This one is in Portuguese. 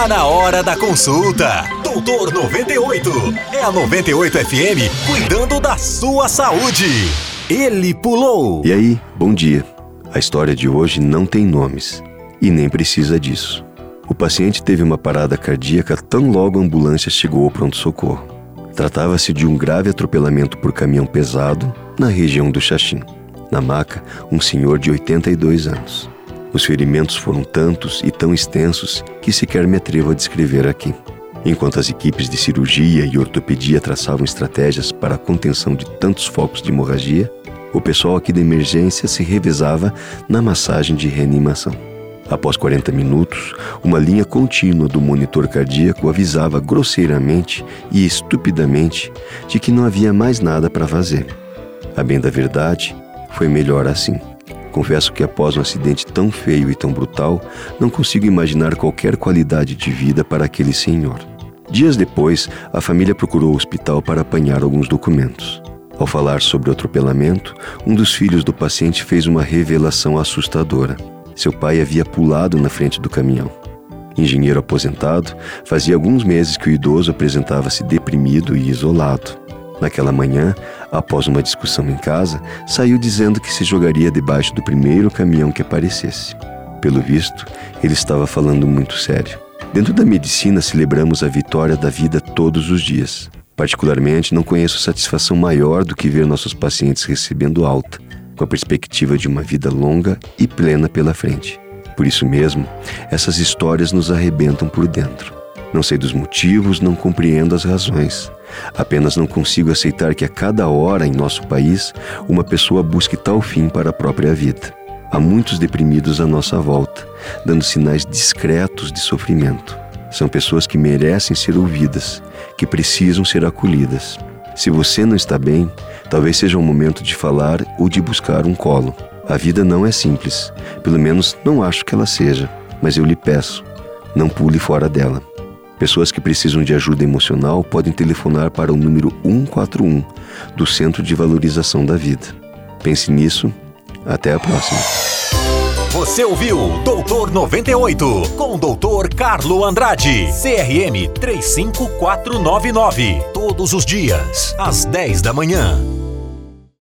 Tá na hora da consulta. Doutor 98. É a 98 FM cuidando da sua saúde. Ele pulou. E aí, bom dia. A história de hoje não tem nomes e nem precisa disso. O paciente teve uma parada cardíaca tão logo a ambulância chegou ao pronto-socorro. Tratava-se de um grave atropelamento por caminhão pesado na região do Xaxim. Na maca, um senhor de 82 anos. Os ferimentos foram tantos e tão extensos que sequer me atrevo a descrever aqui. Enquanto as equipes de cirurgia e ortopedia traçavam estratégias para a contenção de tantos focos de hemorragia, o pessoal aqui da emergência se revezava na massagem de reanimação. Após 40 minutos, uma linha contínua do monitor cardíaco avisava grosseiramente e estupidamente de que não havia mais nada para fazer. A bem da verdade, foi melhor assim. Confesso que após um acidente tão feio e tão brutal, não consigo imaginar qualquer qualidade de vida para aquele senhor. Dias depois, a família procurou o hospital para apanhar alguns documentos. Ao falar sobre o atropelamento, um dos filhos do paciente fez uma revelação assustadora. Seu pai havia pulado na frente do caminhão. Engenheiro aposentado, fazia alguns meses que o idoso apresentava-se deprimido e isolado. Naquela manhã, após uma discussão em casa, saiu dizendo que se jogaria debaixo do primeiro caminhão que aparecesse. Pelo visto, ele estava falando muito sério. Dentro da medicina, celebramos a vitória da vida todos os dias. Particularmente, não conheço satisfação maior do que ver nossos pacientes recebendo alta, com a perspectiva de uma vida longa e plena pela frente. Por isso mesmo, essas histórias nos arrebentam por dentro. Não sei dos motivos, não compreendo as razões. Apenas não consigo aceitar que a cada hora em nosso país uma pessoa busque tal fim para a própria vida. Há muitos deprimidos à nossa volta, dando sinais discretos de sofrimento. São pessoas que merecem ser ouvidas, que precisam ser acolhidas. Se você não está bem, talvez seja o momento de falar ou de buscar um colo. A vida não é simples, pelo menos não acho que ela seja, mas eu lhe peço, não pule fora dela. Pessoas que precisam de ajuda emocional podem telefonar para o número 141 do Centro de Valorização da Vida. Pense nisso. Até a próxima. Você ouviu Doutor 98 com o Doutor Carlo Andrade, CRM 35499. Todos os dias, às 10 da manhã.